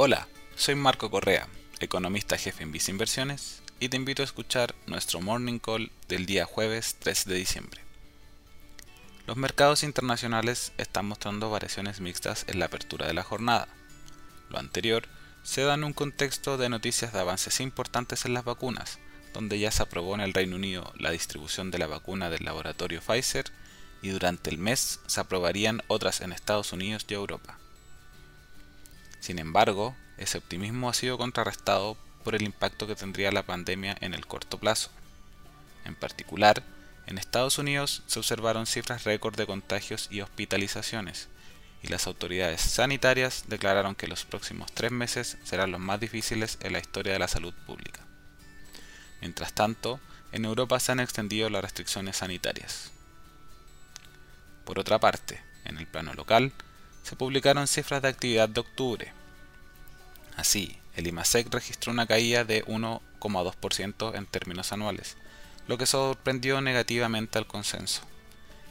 Hola, soy Marco Correa, economista jefe en Visa Inversiones, y te invito a escuchar nuestro Morning Call del día jueves 3 de diciembre. Los mercados internacionales están mostrando variaciones mixtas en la apertura de la jornada. Lo anterior se da en un contexto de noticias de avances importantes en las vacunas, donde ya se aprobó en el Reino Unido la distribución de la vacuna del laboratorio Pfizer y durante el mes se aprobarían otras en Estados Unidos y Europa. Sin embargo, ese optimismo ha sido contrarrestado por el impacto que tendría la pandemia en el corto plazo. En particular, en Estados Unidos se observaron cifras récord de contagios y hospitalizaciones, y las autoridades sanitarias declararon que los próximos tres meses serán los más difíciles en la historia de la salud pública. Mientras tanto, en Europa se han extendido las restricciones sanitarias. Por otra parte, en el plano local, se publicaron cifras de actividad de octubre. Así, el IMASEC registró una caída de 1,2% en términos anuales, lo que sorprendió negativamente al consenso,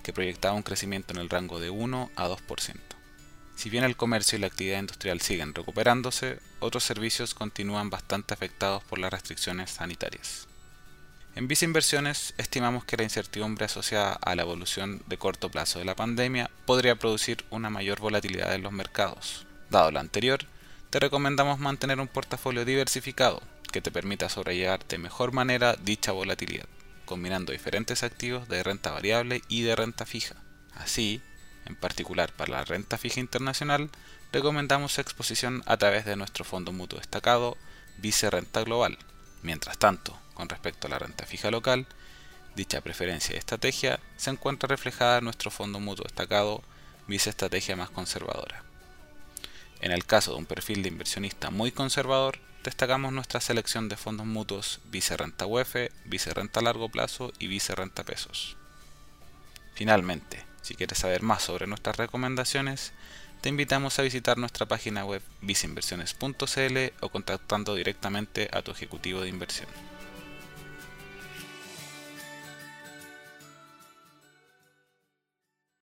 que proyectaba un crecimiento en el rango de 1 a 2%. Si bien el comercio y la actividad industrial siguen recuperándose, otros servicios continúan bastante afectados por las restricciones sanitarias. En Visa Inversiones estimamos que la incertidumbre asociada a la evolución de corto plazo de la pandemia podría producir una mayor volatilidad en los mercados. Dado lo anterior, te recomendamos mantener un portafolio diversificado que te permita sobrellevar de mejor manera dicha volatilidad, combinando diferentes activos de renta variable y de renta fija. Así, en particular para la renta fija internacional, recomendamos exposición a través de nuestro fondo mutuo destacado Vice Renta Global. Mientras tanto, con respecto a la renta fija local, dicha preferencia y estrategia se encuentra reflejada en nuestro fondo mutuo destacado Vice Estrategia más conservadora. En el caso de un perfil de inversionista muy conservador, destacamos nuestra selección de fondos mutuos Vice Renta UEF, Vice Renta Largo Plazo y Vice Renta Pesos. Finalmente, si quieres saber más sobre nuestras recomendaciones, te invitamos a visitar nuestra página web viceinversiones.cl o contactando directamente a tu ejecutivo de inversión.